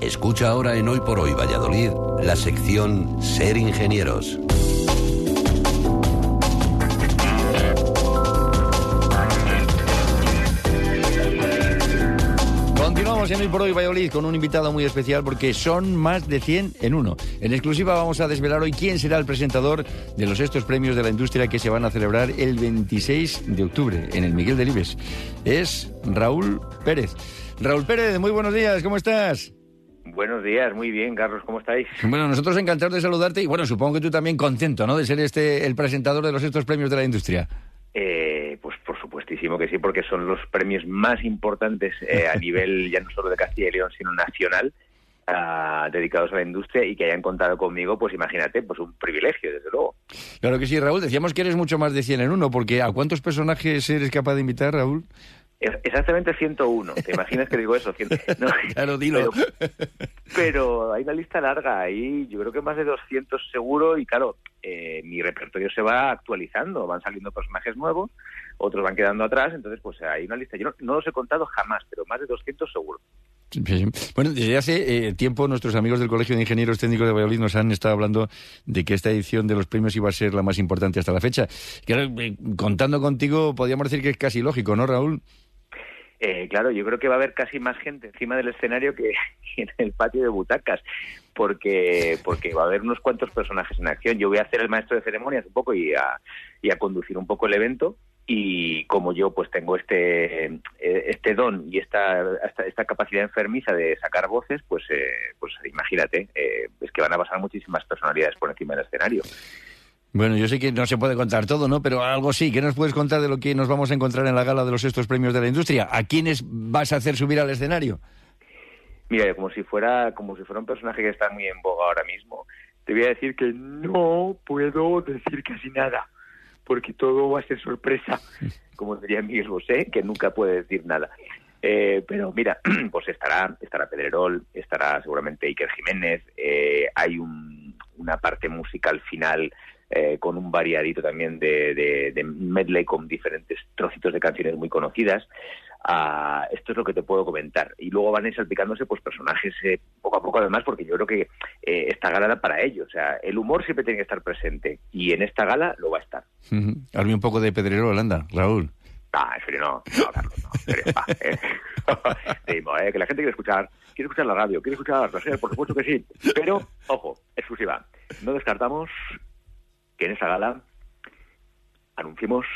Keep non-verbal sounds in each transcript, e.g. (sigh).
Escucha ahora en Hoy por Hoy Valladolid la sección Ser Ingenieros. Continuamos en Hoy por Hoy Valladolid con un invitado muy especial porque son más de 100 en uno. En exclusiva vamos a desvelar hoy quién será el presentador de los estos premios de la industria que se van a celebrar el 26 de octubre en el Miguel Delibes. Es Raúl Pérez. Raúl Pérez, muy buenos días, ¿cómo estás? Buenos días, muy bien, Carlos, ¿cómo estáis? Bueno, nosotros encantados de saludarte y bueno, supongo que tú también contento, ¿no? De ser este el presentador de los estos premios de la industria. Eh, pues por supuestísimo que sí, porque son los premios más importantes eh, a (laughs) nivel ya no solo de Castilla y León, sino nacional, ah, dedicados a la industria y que hayan contado conmigo, pues imagínate, pues un privilegio, desde luego. Claro que sí, Raúl. Decíamos que eres mucho más de 100 en uno, porque ¿a cuántos personajes eres capaz de invitar, Raúl? Exactamente 101. ¿Te imaginas que digo eso? 100. (laughs) No, Claro, dilo. Pero, pero hay una lista larga ahí, yo creo que más de 200 seguro y claro, eh, mi repertorio se va actualizando, van saliendo personajes nuevos, otros van quedando atrás, entonces pues hay una lista. Yo no, no los he contado jamás, pero más de 200 seguro. Bueno, desde hace eh, tiempo nuestros amigos del Colegio de Ingenieros Técnicos de Valladolid nos han estado hablando de que esta edición de los premios iba a ser la más importante hasta la fecha. Claro, eh, contando contigo, podríamos decir que es casi lógico, ¿no, Raúl? Eh, claro, yo creo que va a haber casi más gente encima del escenario que (laughs) en el patio de butacas, porque porque va a haber unos cuantos personajes en acción. Yo voy a hacer el maestro de ceremonias un poco y a, y a conducir un poco el evento. Y como yo pues tengo este eh, este don y esta, esta capacidad enfermiza de sacar voces, pues eh, pues imagínate, eh, es que van a pasar muchísimas personalidades por encima del escenario. Bueno, yo sé que no se puede contar todo, ¿no? Pero algo sí. ¿Qué nos puedes contar de lo que nos vamos a encontrar en la gala de los estos premios de la industria? ¿A quiénes vas a hacer subir al escenario? Mira, como si fuera como si fuera un personaje que está muy en boga ahora mismo, te voy a decir que no puedo decir casi nada, porque todo va a ser sorpresa, (laughs) como diría Miguel Bosé, que nunca puede decir nada. Eh, pero mira, (clears throat) pues estará estará Pedrerol, estará seguramente Iker Jiménez, eh, hay un- una parte musical final eh, con un variadito también de, de- de medley con diferentes trocitos de canciones muy conocidas. Ah, esto es lo que te puedo comentar. Y luego van a ir salpicándose pues personajes eh, poco a poco además, porque yo creo que eh, esta gala era para ello. O sea, el humor siempre tiene que estar presente y en esta gala lo va a estar. Ujú. Hazme un poco de pedrero, anda, Raúl. Ah, en serio, no, no, Carlos, no, en serio, eh. (laughs) Seguimos, eh, que la gente quiere escuchar, quiere escuchar la radio, quiere escuchar la serie, por supuesto que sí. Pero, ojo, exclusiva, no descartamos que en esa gala anunciemos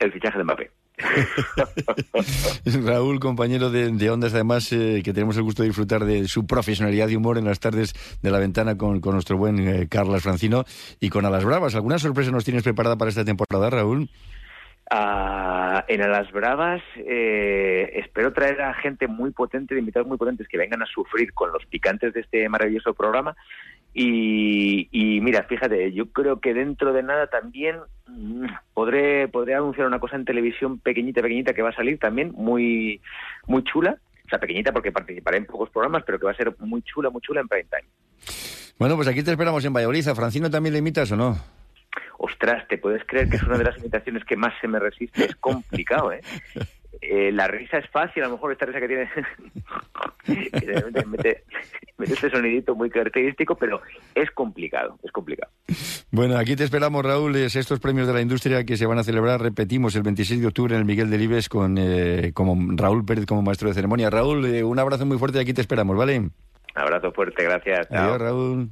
el fichaje de Mbappé. (laughs) Raúl, compañero de, de Ondas, además, eh, que tenemos el gusto de disfrutar de su profesionalidad y humor en las tardes de la ventana con, con nuestro buen eh, Carlas Francino y con Alas Bravas. ¿Alguna sorpresa nos tienes preparada para esta temporada, Raúl? Ah, en Alas Bravas eh, espero traer a gente muy potente, de invitados muy potentes que vengan a sufrir con los picantes de este maravilloso programa. Y, y mira, fíjate, yo creo que dentro de nada también mm, podré, podré anunciar una cosa en televisión pequeñita, pequeñita que va a salir también muy, muy chula. O sea, pequeñita porque participaré en pocos programas, pero que va a ser muy chula, muy chula en prime time. Bueno, pues aquí te esperamos en Valladolid. ¿A Francino también le imitas o no? Ostras, ¿te puedes creer que es una de las imitaciones que más se me resiste? Es complicado, ¿eh? (laughs) Eh, la risa es fácil, a lo mejor esta risa que tiene (laughs) que mete, (laughs) ese sonidito muy característico, pero es complicado, es complicado. Bueno, aquí te esperamos, Raúl. Es estos premios de la industria que se van a celebrar, repetimos, el 26 de octubre en el Miguel Delibes con eh, como Raúl Pérez como maestro de ceremonia. Raúl, eh, un abrazo muy fuerte y aquí te esperamos, ¿vale? Abrazo fuerte, gracias. Adiós, Raúl.